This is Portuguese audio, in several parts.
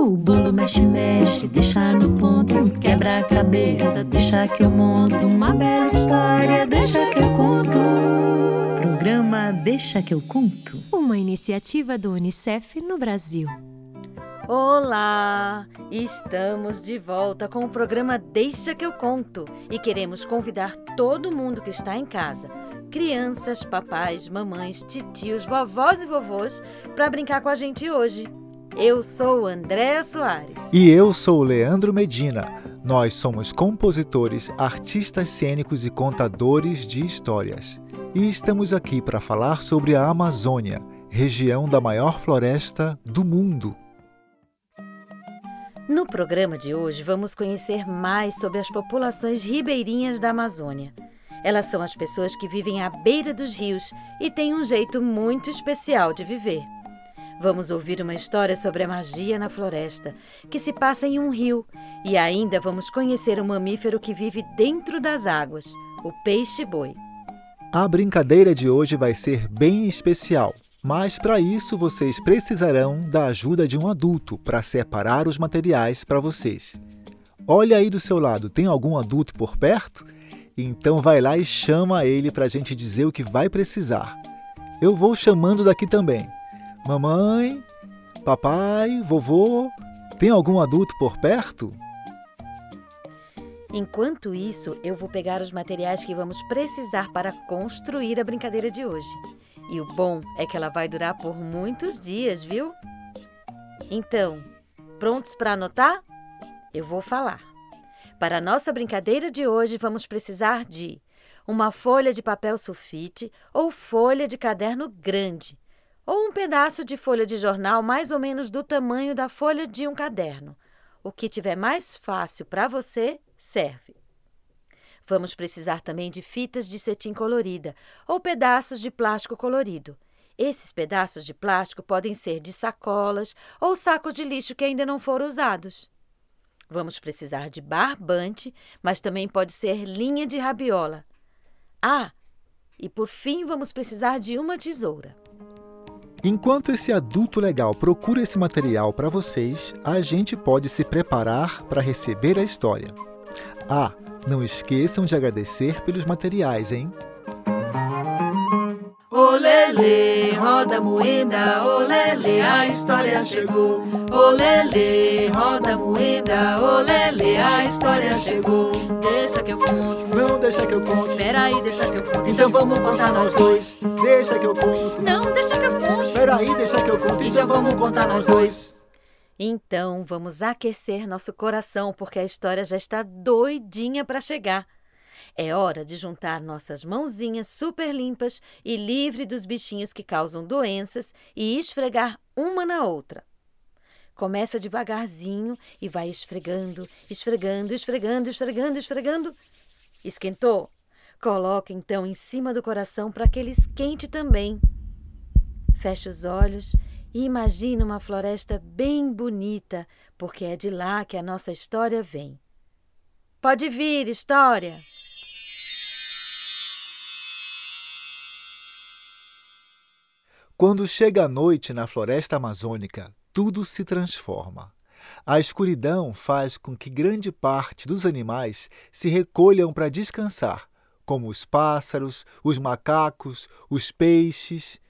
O bolo mexe, mexe, deixa no ponto. Quebra a cabeça, deixa que eu monto. Uma bela história, deixa que eu conto. Programa Deixa que eu conto. Uma iniciativa do Unicef no Brasil. Olá! Estamos de volta com o programa Deixa que eu conto e queremos convidar todo mundo que está em casa, crianças, papais, mamães, titios, vovós e vovôs, para brincar com a gente hoje. Eu sou Andréa Soares. E eu sou o Leandro Medina. Nós somos compositores, artistas cênicos e contadores de histórias. E estamos aqui para falar sobre a Amazônia, região da maior floresta do mundo. No programa de hoje, vamos conhecer mais sobre as populações ribeirinhas da Amazônia. Elas são as pessoas que vivem à beira dos rios e têm um jeito muito especial de viver. Vamos ouvir uma história sobre a magia na floresta, que se passa em um rio, e ainda vamos conhecer um mamífero que vive dentro das águas, o peixe-boi. A brincadeira de hoje vai ser bem especial, mas para isso vocês precisarão da ajuda de um adulto para separar os materiais para vocês. Olha aí do seu lado, tem algum adulto por perto? Então vai lá e chama ele para a gente dizer o que vai precisar. Eu vou chamando daqui também. Mamãe, papai, vovô, tem algum adulto por perto? Enquanto isso, eu vou pegar os materiais que vamos precisar para construir a brincadeira de hoje. E o bom é que ela vai durar por muitos dias, viu? Então, prontos para anotar? Eu vou falar. Para a nossa brincadeira de hoje, vamos precisar de uma folha de papel sulfite ou folha de caderno grande ou um pedaço de folha de jornal mais ou menos do tamanho da folha de um caderno. O que tiver mais fácil para você serve. Vamos precisar também de fitas de cetim colorida ou pedaços de plástico colorido. Esses pedaços de plástico podem ser de sacolas ou sacos de lixo que ainda não foram usados. Vamos precisar de barbante, mas também pode ser linha de rabiola. Ah, e por fim vamos precisar de uma tesoura. Enquanto esse adulto legal procura esse material para vocês, a gente pode se preparar para receber a história. Ah, não esqueçam de agradecer pelos materiais, hein? Olele, roda moeda, olele, a história chegou. Olele, roda moeda, olele, a história chegou. Deixa que eu conto. Não deixa que eu conto. Peraí, deixa que eu conto. Então vamos contar nós dois. Deixa que eu conto. Não, deixa que eu conto. Peraí, deixa que eu conto. Então vamos contar nós dois. Então, vamos aquecer nosso coração, porque a história já está doidinha para chegar. É hora de juntar nossas mãozinhas super limpas e livre dos bichinhos que causam doenças e esfregar uma na outra. Começa devagarzinho e vai esfregando, esfregando, esfregando, esfregando, esfregando. Esquentou? Coloca então em cima do coração para que ele esquente também. Feche os olhos e imagine uma floresta bem bonita, porque é de lá que a nossa história vem. Pode vir, história! Quando chega a noite na floresta amazônica, tudo se transforma. A escuridão faz com que grande parte dos animais se recolham para descansar, como os pássaros, os macacos, os peixes.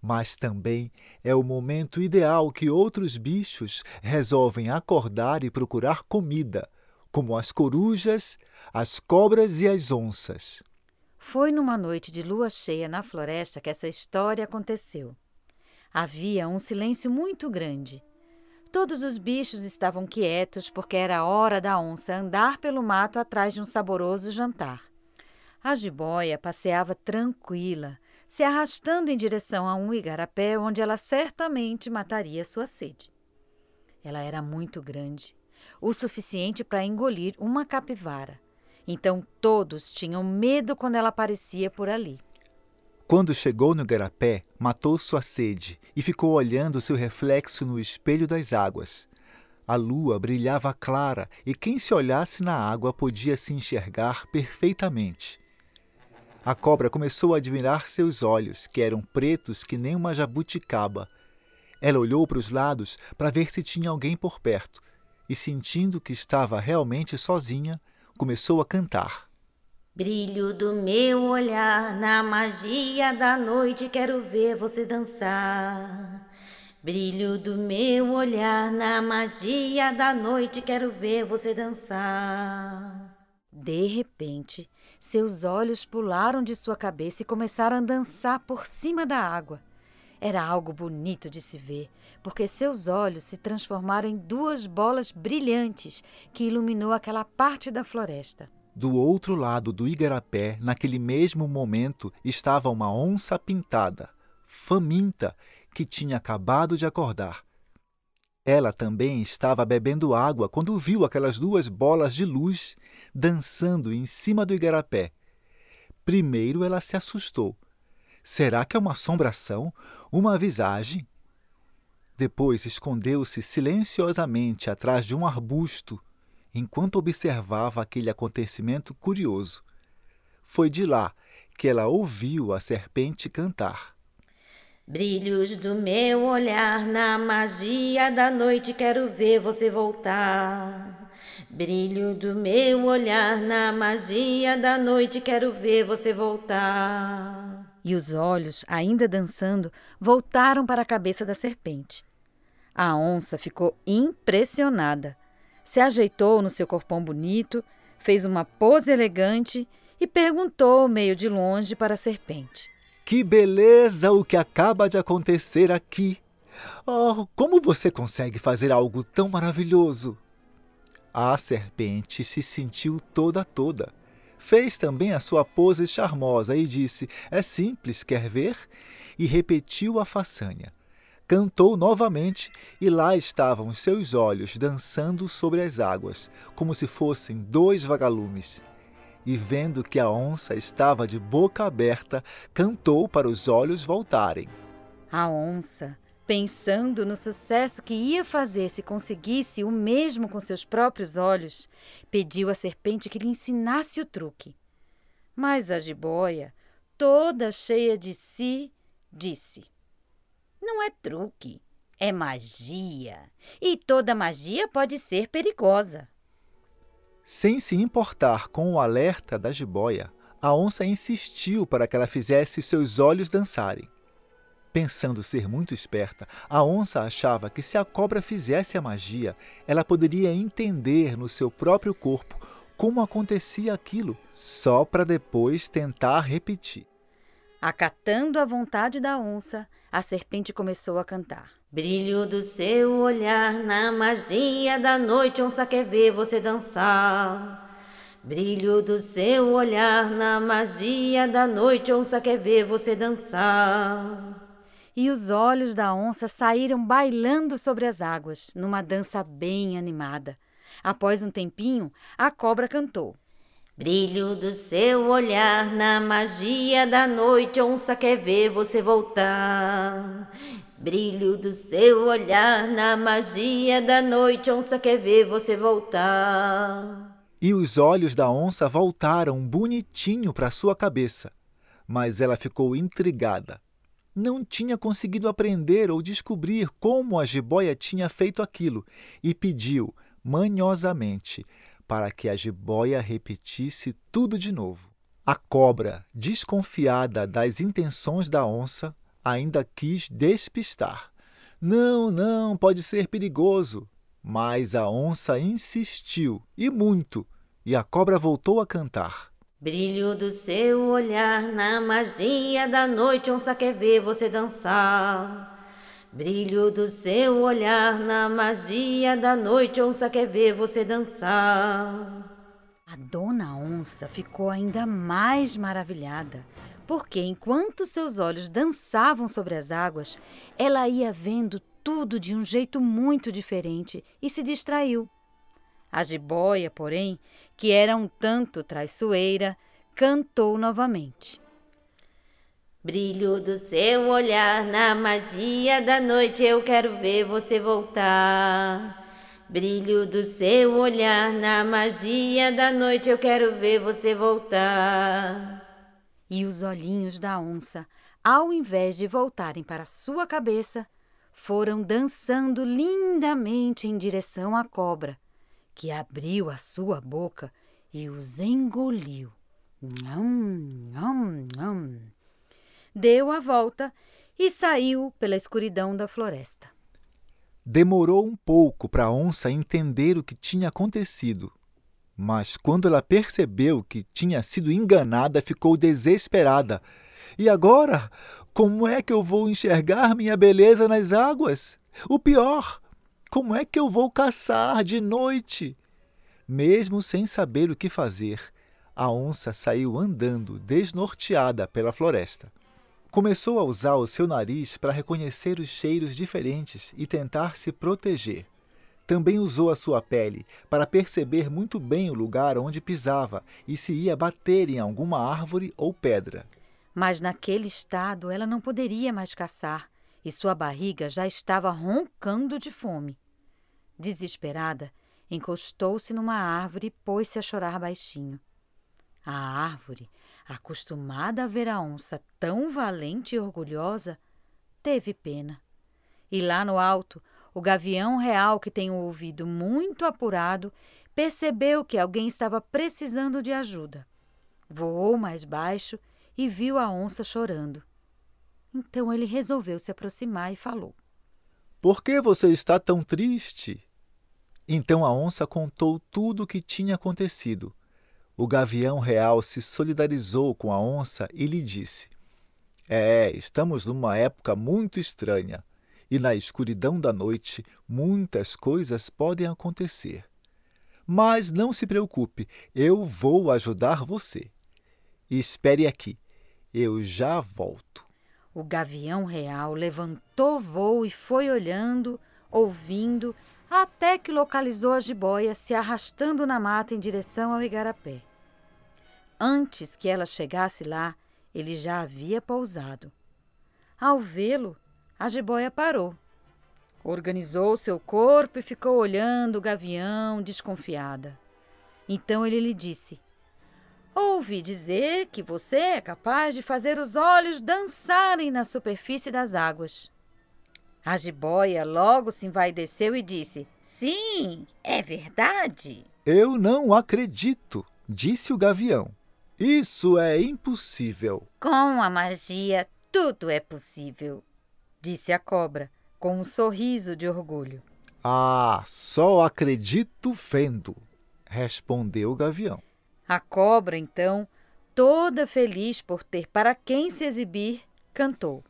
Mas também é o momento ideal que outros bichos resolvem acordar e procurar comida, como as corujas, as cobras e as onças. Foi numa noite de lua cheia na floresta que essa história aconteceu. Havia um silêncio muito grande. Todos os bichos estavam quietos porque era hora da onça andar pelo mato atrás de um saboroso jantar. A jiboia passeava tranquila, se arrastando em direção a um igarapé onde ela certamente mataria sua sede. Ela era muito grande, o suficiente para engolir uma capivara. Então todos tinham medo quando ela aparecia por ali. Quando chegou no igarapé, matou sua sede e ficou olhando seu reflexo no espelho das águas. A lua brilhava clara e quem se olhasse na água podia se enxergar perfeitamente. A cobra começou a admirar seus olhos, que eram pretos que nem uma jabuticaba. Ela olhou para os lados para ver se tinha alguém por perto e, sentindo que estava realmente sozinha, começou a cantar. Brilho do meu olhar na magia da noite, quero ver você dançar. Brilho do meu olhar na magia da noite, quero ver você dançar. De repente, seus olhos pularam de sua cabeça e começaram a dançar por cima da água. Era algo bonito de se ver, porque seus olhos se transformaram em duas bolas brilhantes que iluminou aquela parte da floresta. Do outro lado do igarapé, naquele mesmo momento, estava uma onça pintada, faminta, que tinha acabado de acordar. Ela também estava bebendo água quando viu aquelas duas bolas de luz dançando em cima do igarapé. Primeiro ela se assustou. Será que é uma assombração? Uma visagem? Depois escondeu-se silenciosamente atrás de um arbusto enquanto observava aquele acontecimento curioso. Foi de lá que ela ouviu a serpente cantar. Brilhos do meu olhar na magia da noite, quero ver você voltar. Brilho do meu olhar na magia da noite, quero ver você voltar. E os olhos, ainda dançando, voltaram para a cabeça da serpente. A onça ficou impressionada se ajeitou no seu corpão bonito, fez uma pose elegante e perguntou meio de longe para a serpente: Que beleza o que acaba de acontecer aqui! Oh, como você consegue fazer algo tão maravilhoso? A serpente se sentiu toda toda. Fez também a sua pose charmosa e disse: É simples, quer ver? E repetiu a façanha cantou novamente e lá estavam seus olhos dançando sobre as águas, como se fossem dois vagalumes. E vendo que a onça estava de boca aberta, cantou para os olhos voltarem. A onça, pensando no sucesso que ia fazer se conseguisse o mesmo com seus próprios olhos, pediu à serpente que lhe ensinasse o truque. Mas a jiboia, toda cheia de si, disse: não é truque, é magia. E toda magia pode ser perigosa. Sem se importar com o alerta da jiboia, a onça insistiu para que ela fizesse seus olhos dançarem. Pensando ser muito esperta, a onça achava que se a cobra fizesse a magia, ela poderia entender no seu próprio corpo como acontecia aquilo, só para depois tentar repetir. Acatando a vontade da onça, a serpente começou a cantar. Brilho do seu olhar na magia da noite, onça quer ver você dançar. Brilho do seu olhar na magia da noite, onça quer ver você dançar. E os olhos da onça saíram bailando sobre as águas, numa dança bem animada. Após um tempinho, a cobra cantou. Brilho do seu olhar na magia da noite, onça quer ver você voltar. Brilho do seu olhar na magia da noite, onça quer ver você voltar. E os olhos da onça voltaram bonitinho para sua cabeça, mas ela ficou intrigada. Não tinha conseguido aprender ou descobrir como a jiboia tinha feito aquilo e pediu, manhosamente, para que a jiboia repetisse tudo de novo. A cobra, desconfiada das intenções da onça, ainda quis despistar. Não, não, pode ser perigoso. Mas a onça insistiu, e muito, e a cobra voltou a cantar. Brilho do seu olhar na magia da noite, onça quer ver você dançar. Brilho do seu olhar na magia da noite, onça quer ver você dançar. A dona onça ficou ainda mais maravilhada, porque enquanto seus olhos dançavam sobre as águas, ela ia vendo tudo de um jeito muito diferente e se distraiu. A jiboia, porém, que era um tanto traiçoeira, cantou novamente. Brilho do seu olhar na magia da noite, eu quero ver você voltar. Brilho do seu olhar na magia da noite, eu quero ver você voltar. E os olhinhos da onça, ao invés de voltarem para sua cabeça, foram dançando lindamente em direção à cobra, que abriu a sua boca e os engoliu. Nham, nham, nham. Deu a volta e saiu pela escuridão da floresta. Demorou um pouco para a onça entender o que tinha acontecido. Mas quando ela percebeu que tinha sido enganada, ficou desesperada. E agora? Como é que eu vou enxergar minha beleza nas águas? O pior, como é que eu vou caçar de noite? Mesmo sem saber o que fazer, a onça saiu andando desnorteada pela floresta. Começou a usar o seu nariz para reconhecer os cheiros diferentes e tentar se proteger. Também usou a sua pele para perceber muito bem o lugar onde pisava e se ia bater em alguma árvore ou pedra. Mas naquele estado ela não poderia mais caçar e sua barriga já estava roncando de fome. Desesperada, encostou-se numa árvore e pôs-se a chorar baixinho. A árvore, acostumada a ver a onça tão valente e orgulhosa, teve pena. E lá no alto, o gavião real, que tem o ouvido muito apurado, percebeu que alguém estava precisando de ajuda. Voou mais baixo e viu a onça chorando. Então ele resolveu se aproximar e falou: Por que você está tão triste? Então a onça contou tudo o que tinha acontecido. O gavião real se solidarizou com a onça e lhe disse: É, estamos numa época muito estranha e na escuridão da noite muitas coisas podem acontecer. Mas não se preocupe, eu vou ajudar você. Espere aqui, eu já volto. O gavião real levantou voo e foi olhando, ouvindo, até que localizou a jiboia se arrastando na mata em direção ao igarapé. Antes que ela chegasse lá, ele já havia pousado. Ao vê-lo, a jiboia parou. Organizou seu corpo e ficou olhando o gavião, desconfiada. Então ele lhe disse: Ouvi dizer que você é capaz de fazer os olhos dançarem na superfície das águas. A jiboia logo se envaideceu e disse: Sim, é verdade. Eu não acredito, disse o gavião. Isso é impossível. Com a magia, tudo é possível disse a cobra, com um sorriso de orgulho. Ah, só acredito vendo, respondeu o gavião. A cobra, então, toda feliz por ter para quem se exibir, cantou.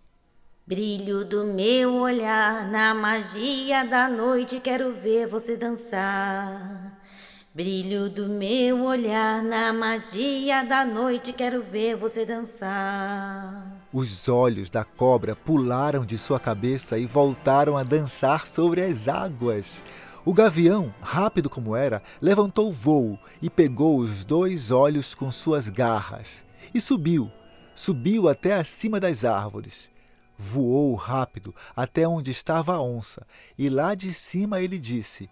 Brilho do meu olhar, na magia da noite, quero ver você dançar. Brilho do meu olhar, na magia da noite, quero ver você dançar. Os olhos da cobra pularam de sua cabeça e voltaram a dançar sobre as águas. O gavião, rápido como era, levantou o voo e pegou os dois olhos com suas garras e subiu, subiu até acima das árvores. Voou rápido até onde estava a onça e lá de cima ele disse: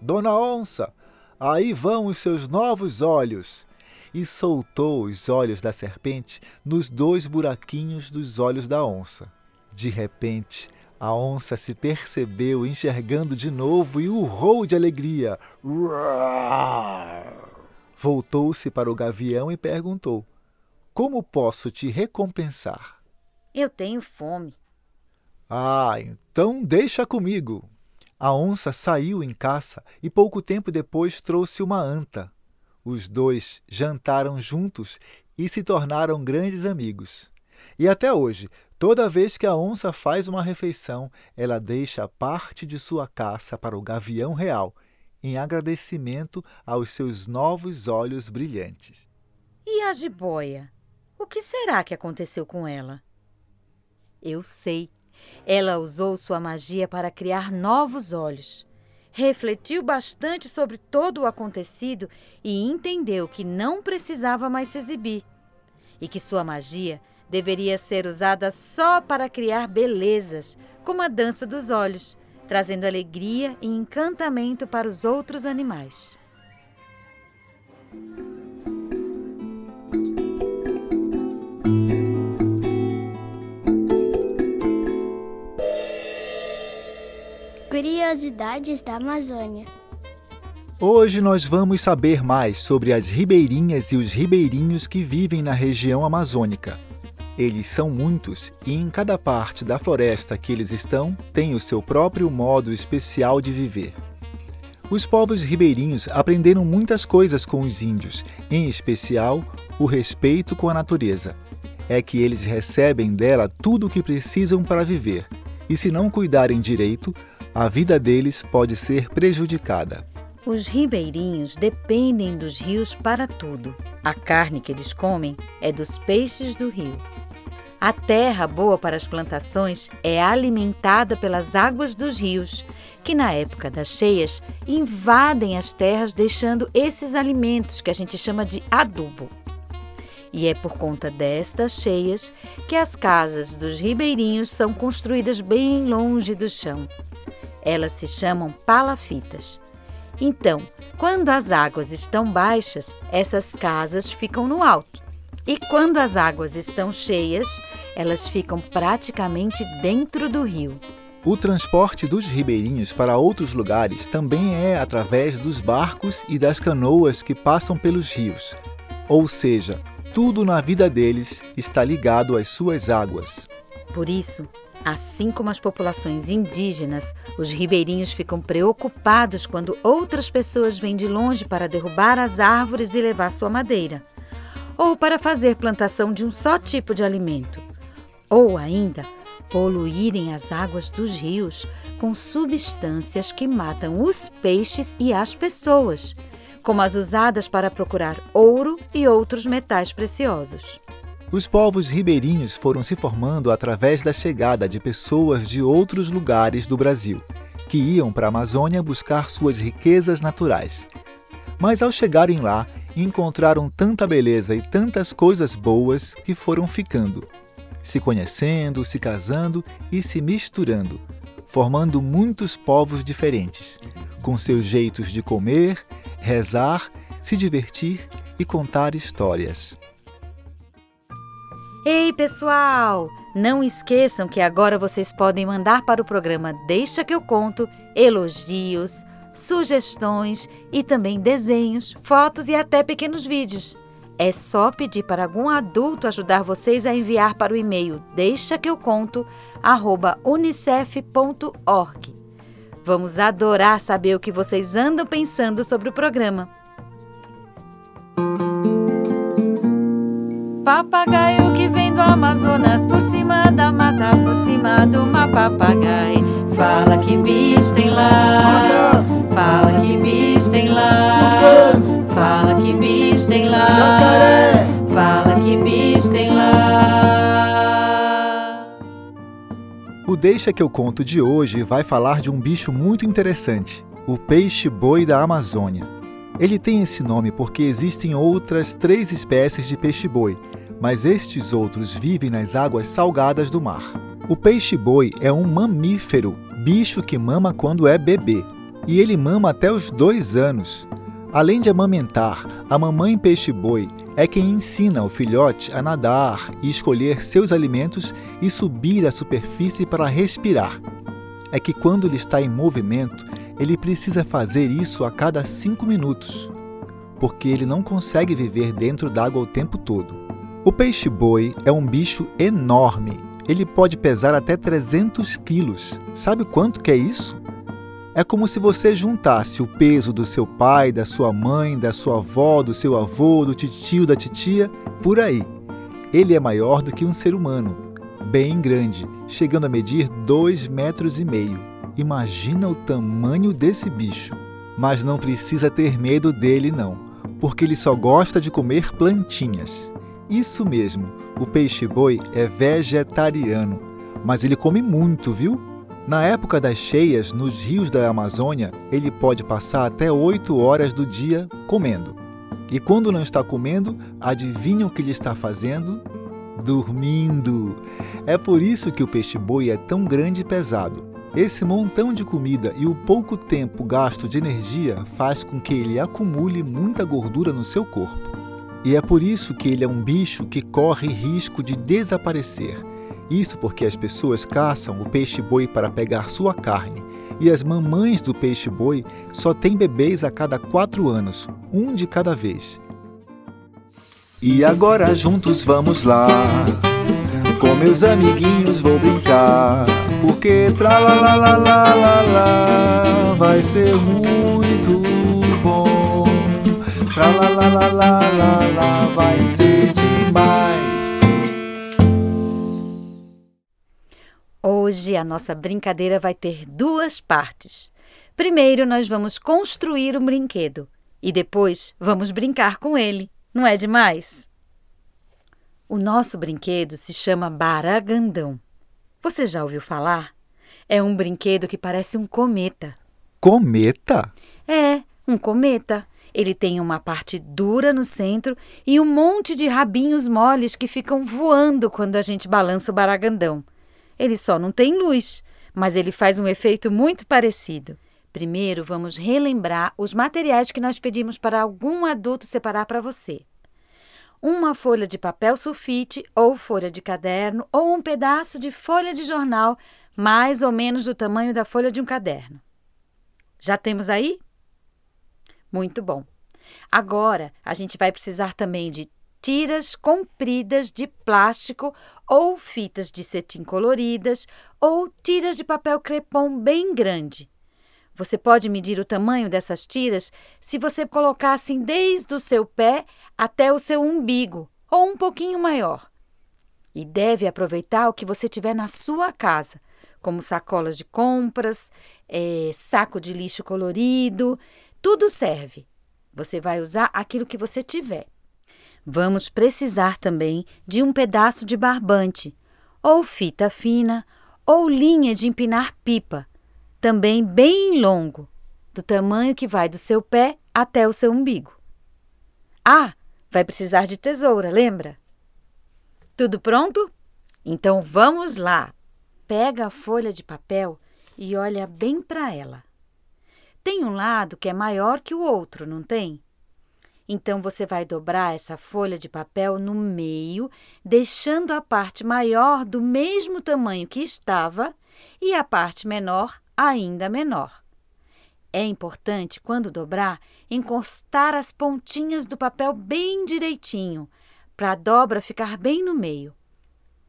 Dona Onça, aí vão os seus novos olhos e soltou os olhos da serpente nos dois buraquinhos dos olhos da onça. De repente, a onça se percebeu enxergando de novo e urrou de alegria. Voltou-se para o gavião e perguntou: Como posso te recompensar? Eu tenho fome. Ah, então deixa comigo. A onça saiu em caça e pouco tempo depois trouxe uma anta. Os dois jantaram juntos e se tornaram grandes amigos. E até hoje, toda vez que a onça faz uma refeição, ela deixa parte de sua caça para o gavião real, em agradecimento aos seus novos olhos brilhantes. E a jiboia? O que será que aconteceu com ela? Eu sei. Ela usou sua magia para criar novos olhos refletiu bastante sobre todo o acontecido e entendeu que não precisava mais se exibir e que sua magia deveria ser usada só para criar belezas, como a dança dos olhos, trazendo alegria e encantamento para os outros animais. Curiosidades da Amazônia. Hoje nós vamos saber mais sobre as ribeirinhas e os ribeirinhos que vivem na região amazônica. Eles são muitos e em cada parte da floresta que eles estão tem o seu próprio modo especial de viver. Os povos ribeirinhos aprenderam muitas coisas com os índios, em especial o respeito com a natureza. É que eles recebem dela tudo o que precisam para viver, e se não cuidarem direito, a vida deles pode ser prejudicada. Os ribeirinhos dependem dos rios para tudo. A carne que eles comem é dos peixes do rio. A terra boa para as plantações é alimentada pelas águas dos rios, que na época das cheias invadem as terras, deixando esses alimentos que a gente chama de adubo. E é por conta destas cheias que as casas dos ribeirinhos são construídas bem longe do chão. Elas se chamam palafitas. Então, quando as águas estão baixas, essas casas ficam no alto. E quando as águas estão cheias, elas ficam praticamente dentro do rio. O transporte dos ribeirinhos para outros lugares também é através dos barcos e das canoas que passam pelos rios. Ou seja, tudo na vida deles está ligado às suas águas. Por isso, assim como as populações indígenas, os ribeirinhos ficam preocupados quando outras pessoas vêm de longe para derrubar as árvores e levar sua madeira ou para fazer plantação de um só tipo de alimento, ou ainda poluírem as águas dos rios com substâncias que matam os peixes e as pessoas, como as usadas para procurar ouro e outros metais preciosos. Os povos ribeirinhos foram se formando através da chegada de pessoas de outros lugares do Brasil, que iam para a Amazônia buscar suas riquezas naturais. Mas ao chegarem lá, encontraram tanta beleza e tantas coisas boas que foram ficando, se conhecendo, se casando e se misturando, formando muitos povos diferentes, com seus jeitos de comer, rezar, se divertir e contar histórias. Ei, pessoal! Não esqueçam que agora vocês podem mandar para o programa Deixa que eu conto elogios, sugestões e também desenhos, fotos e até pequenos vídeos. É só pedir para algum adulto ajudar vocês a enviar para o e-mail deixa que eu conto unicef.org. Vamos adorar saber o que vocês andam pensando sobre o programa. Papagaio que vem do Amazonas por cima da mata, por cima do uma papagaio. Fala que bicho tem lá. Fala que bicho tem lá. Fala que bicho tem lá. Fala que bicho tem lá. O Deixa que eu conto de hoje vai falar de um bicho muito interessante, o peixe-boi da Amazônia. Ele tem esse nome porque existem outras três espécies de peixe-boi, mas estes outros vivem nas águas salgadas do mar. O peixe-boi é um mamífero, bicho que mama quando é bebê e ele mama até os dois anos. Além de amamentar, a mamãe peixe-boi é quem ensina o filhote a nadar e escolher seus alimentos e subir à superfície para respirar. É que quando ele está em movimento, ele precisa fazer isso a cada cinco minutos, porque ele não consegue viver dentro d'água o tempo todo. O peixe-boi é um bicho enorme. Ele pode pesar até 300 quilos. Sabe quanto que é isso? É como se você juntasse o peso do seu pai, da sua mãe, da sua avó, do seu avô, do titio, da titia, por aí. Ele é maior do que um ser humano, bem grande, chegando a medir dois metros e meio. Imagina o tamanho desse bicho. Mas não precisa ter medo dele, não, porque ele só gosta de comer plantinhas. Isso mesmo, o peixe-boi é vegetariano, mas ele come muito, viu? Na época das cheias, nos rios da Amazônia, ele pode passar até 8 horas do dia comendo. E quando não está comendo, adivinham o que ele está fazendo? Dormindo. É por isso que o peixe-boi é tão grande e pesado. Esse montão de comida e o pouco tempo gasto de energia faz com que ele acumule muita gordura no seu corpo. E é por isso que ele é um bicho que corre risco de desaparecer isso porque as pessoas caçam o peixe-boi para pegar sua carne, e as mamães do peixe-boi só têm bebês a cada quatro anos, um de cada vez. E agora juntos vamos lá, com meus amiguinhos vou brincar, porque tra la la la la la la vai ser muito bom. Tra la la la la la la vai ser demais. Hoje a nossa brincadeira vai ter duas partes. Primeiro, nós vamos construir um brinquedo e depois vamos brincar com ele. Não é demais? O nosso brinquedo se chama Baragandão. Você já ouviu falar? É um brinquedo que parece um cometa. Cometa? É, um cometa. Ele tem uma parte dura no centro e um monte de rabinhos moles que ficam voando quando a gente balança o baragandão. Ele só não tem luz, mas ele faz um efeito muito parecido. Primeiro, vamos relembrar os materiais que nós pedimos para algum adulto separar para você. Uma folha de papel sulfite ou folha de caderno ou um pedaço de folha de jornal, mais ou menos do tamanho da folha de um caderno. Já temos aí? Muito bom. Agora, a gente vai precisar também de tiras compridas de plástico ou fitas de cetim coloridas ou tiras de papel crepom bem grande. Você pode medir o tamanho dessas tiras se você colocar assim desde o seu pé até o seu umbigo ou um pouquinho maior. E deve aproveitar o que você tiver na sua casa, como sacolas de compras, é, saco de lixo colorido, tudo serve. Você vai usar aquilo que você tiver. Vamos precisar também de um pedaço de barbante, ou fita fina, ou linha de empinar pipa, também bem longo, do tamanho que vai do seu pé até o seu umbigo. Ah, vai precisar de tesoura, lembra? Tudo pronto? Então vamos lá! Pega a folha de papel e olha bem para ela. Tem um lado que é maior que o outro, não tem? Então você vai dobrar essa folha de papel no meio, deixando a parte maior do mesmo tamanho que estava e a parte menor ainda menor. É importante, quando dobrar, encostar as pontinhas do papel bem direitinho, para a dobra ficar bem no meio.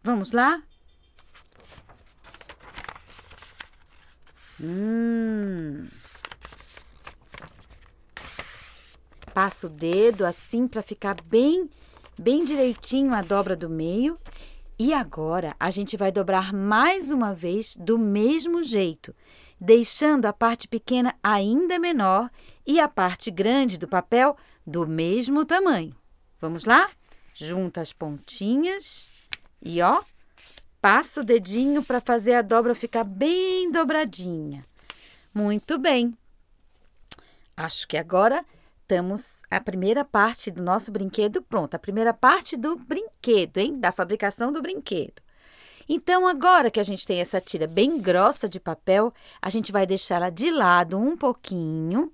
Vamos lá? Hum. Passa o dedo assim para ficar bem, bem direitinho a dobra do meio. E agora a gente vai dobrar mais uma vez do mesmo jeito, deixando a parte pequena ainda menor e a parte grande do papel do mesmo tamanho. Vamos lá? Junta as pontinhas e ó, passa o dedinho para fazer a dobra ficar bem dobradinha. Muito bem. Acho que agora estamos a primeira parte do nosso brinquedo pronta, a primeira parte do brinquedo, hein? Da fabricação do brinquedo. Então, agora que a gente tem essa tira bem grossa de papel, a gente vai deixá-la de lado um pouquinho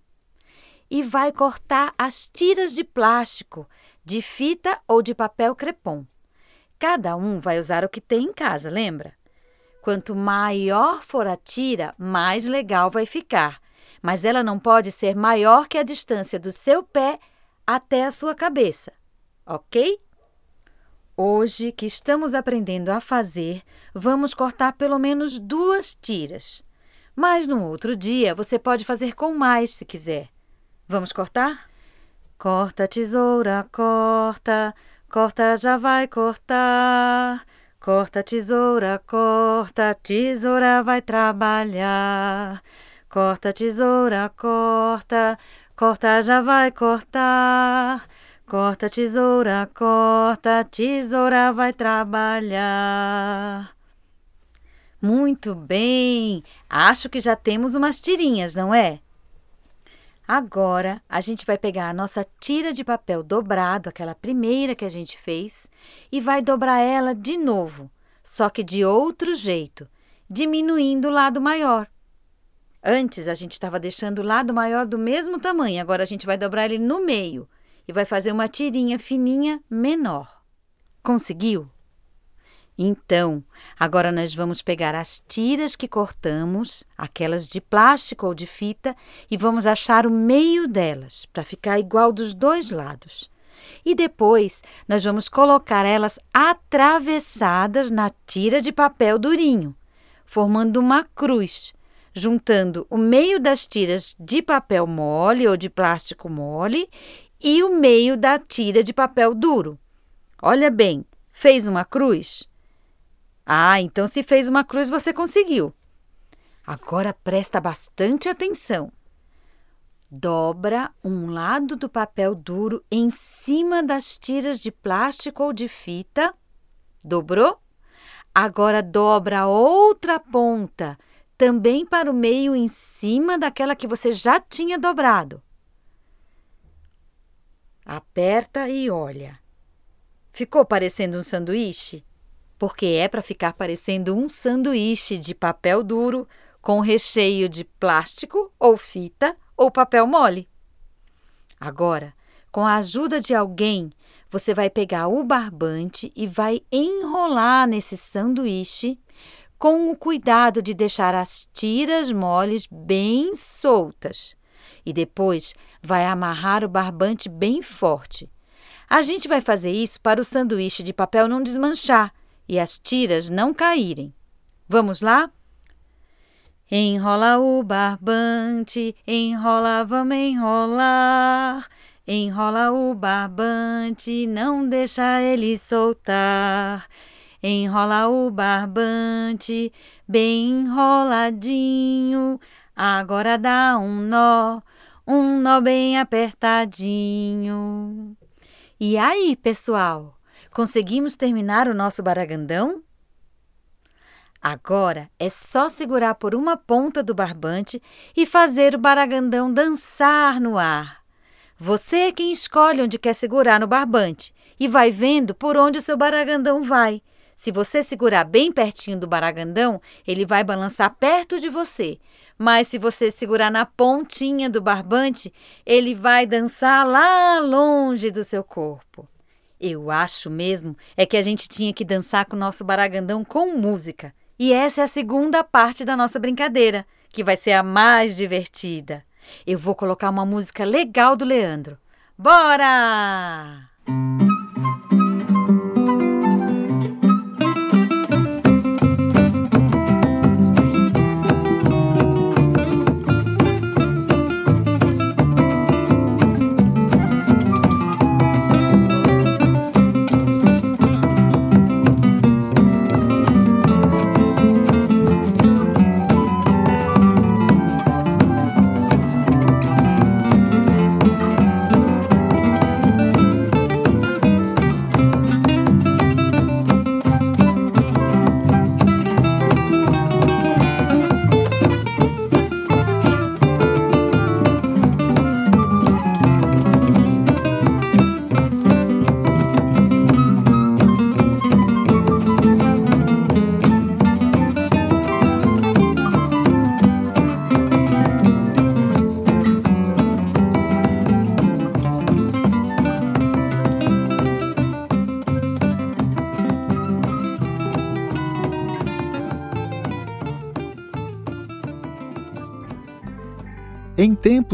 e vai cortar as tiras de plástico, de fita ou de papel crepom. Cada um vai usar o que tem em casa, lembra? Quanto maior for a tira, mais legal vai ficar mas ela não pode ser maior que a distância do seu pé até a sua cabeça, ok? Hoje, que estamos aprendendo a fazer, vamos cortar pelo menos duas tiras. Mas no outro dia você pode fazer com mais se quiser. Vamos cortar? Corta, tesoura, corta, corta, já vai cortar. Corta, tesoura, corta, tesoura vai trabalhar. Corta, tesoura, corta, corta, já vai cortar. Corta, tesoura, corta, tesoura vai trabalhar. Muito bem! Acho que já temos umas tirinhas, não é? Agora a gente vai pegar a nossa tira de papel dobrado, aquela primeira que a gente fez, e vai dobrar ela de novo, só que de outro jeito, diminuindo o lado maior. Antes a gente estava deixando o lado maior do mesmo tamanho, agora a gente vai dobrar ele no meio e vai fazer uma tirinha fininha menor. Conseguiu? Então, agora nós vamos pegar as tiras que cortamos, aquelas de plástico ou de fita, e vamos achar o meio delas, para ficar igual dos dois lados. E depois nós vamos colocar elas atravessadas na tira de papel durinho, formando uma cruz, juntando o meio das tiras de papel mole ou de plástico mole e o meio da tira de papel duro. Olha bem, fez uma cruz? Ah, então se fez uma cruz, você conseguiu. Agora presta bastante atenção. Dobra um lado do papel duro em cima das tiras de plástico ou de fita. Dobrou? Agora dobra outra ponta, também para o meio em cima daquela que você já tinha dobrado. Aperta e olha. Ficou parecendo um sanduíche? porque é para ficar parecendo um sanduíche de papel duro com recheio de plástico ou fita ou papel mole. Agora, com a ajuda de alguém, você vai pegar o barbante e vai enrolar nesse sanduíche com o cuidado de deixar as tiras moles bem soltas. E depois vai amarrar o barbante bem forte. A gente vai fazer isso para o sanduíche de papel não desmanchar e as tiras não caírem. Vamos lá? Enrola o barbante, enrola, vamos enrolar. Enrola o barbante, não deixa ele soltar. Enrola o barbante, bem enroladinho. Agora dá um nó, um nó bem apertadinho. E aí, pessoal? Conseguimos terminar o nosso baragandão? Agora é só segurar por uma ponta do barbante e fazer o baragandão dançar no ar. Você é quem escolhe onde quer segurar no barbante e vai vendo por onde o seu baragandão vai. Se você segurar bem pertinho do baragandão, ele vai balançar perto de você. Mas se você segurar na pontinha do barbante, ele vai dançar lá longe do seu corpo. Eu acho mesmo é que a gente tinha que dançar com o nosso baragandão com música. E essa é a segunda parte da nossa brincadeira, que vai ser a mais divertida. Eu vou colocar uma música legal do Leandro. Bora! Em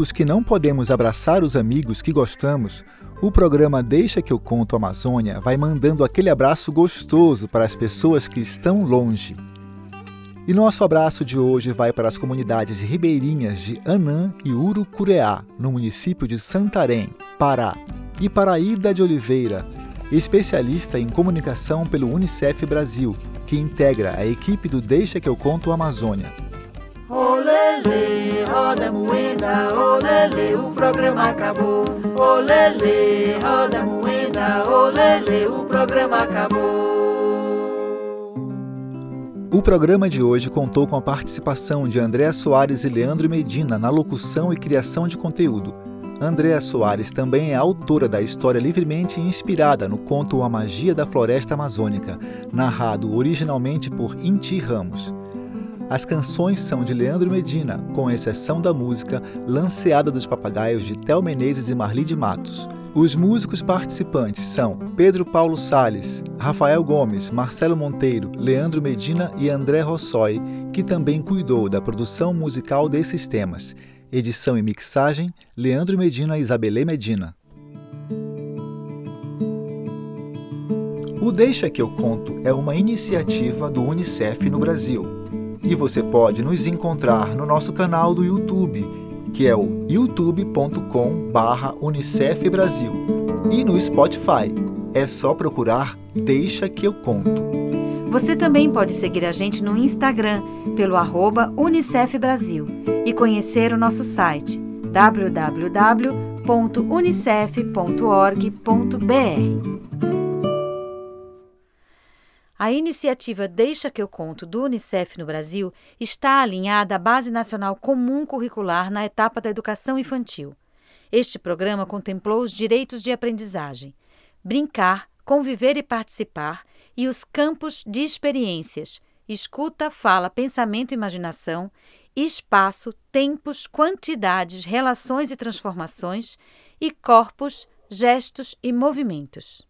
tempos que não podemos abraçar os amigos que gostamos, o programa Deixa que eu conto Amazônia vai mandando aquele abraço gostoso para as pessoas que estão longe. E nosso abraço de hoje vai para as comunidades ribeirinhas de Anã e Urucureá, no município de Santarém, Pará, e para Ida de Oliveira, especialista em comunicação pelo Unicef Brasil, que integra a equipe do Deixa que eu conto Amazônia. Olele, roda moeda, olele, o programa acabou. Olele, roda moeda, olele, o programa acabou. O programa de hoje contou com a participação de Andréa Soares e Leandro Medina na locução e criação de conteúdo. Andréa Soares também é autora da história livremente inspirada no conto A Magia da Floresta Amazônica, narrado originalmente por Inti Ramos. As canções são de Leandro Medina, com exceção da música Lanceada dos Papagaios de Tel Menezes e Marli de Matos. Os músicos participantes são Pedro Paulo Sales, Rafael Gomes, Marcelo Monteiro, Leandro Medina e André Rossoi, que também cuidou da produção musical desses temas. Edição e mixagem: Leandro Medina e Isabelê Medina. O Deixa que eu conto é uma iniciativa do UNICEF no Brasil. E você pode nos encontrar no nosso canal do YouTube que é o youtube.com/unicef Brasil, e no Spotify. É só procurar Deixa que eu conto. Você também pode seguir a gente no Instagram pelo arroba Unicef Brasil e conhecer o nosso site www.unicef.org.br. A iniciativa Deixa que eu conto do Unicef no Brasil está alinhada à Base Nacional Comum Curricular na etapa da educação infantil. Este programa contemplou os direitos de aprendizagem, brincar, conviver e participar e os campos de experiências, escuta, fala, pensamento e imaginação, espaço, tempos, quantidades, relações e transformações e corpos, gestos e movimentos.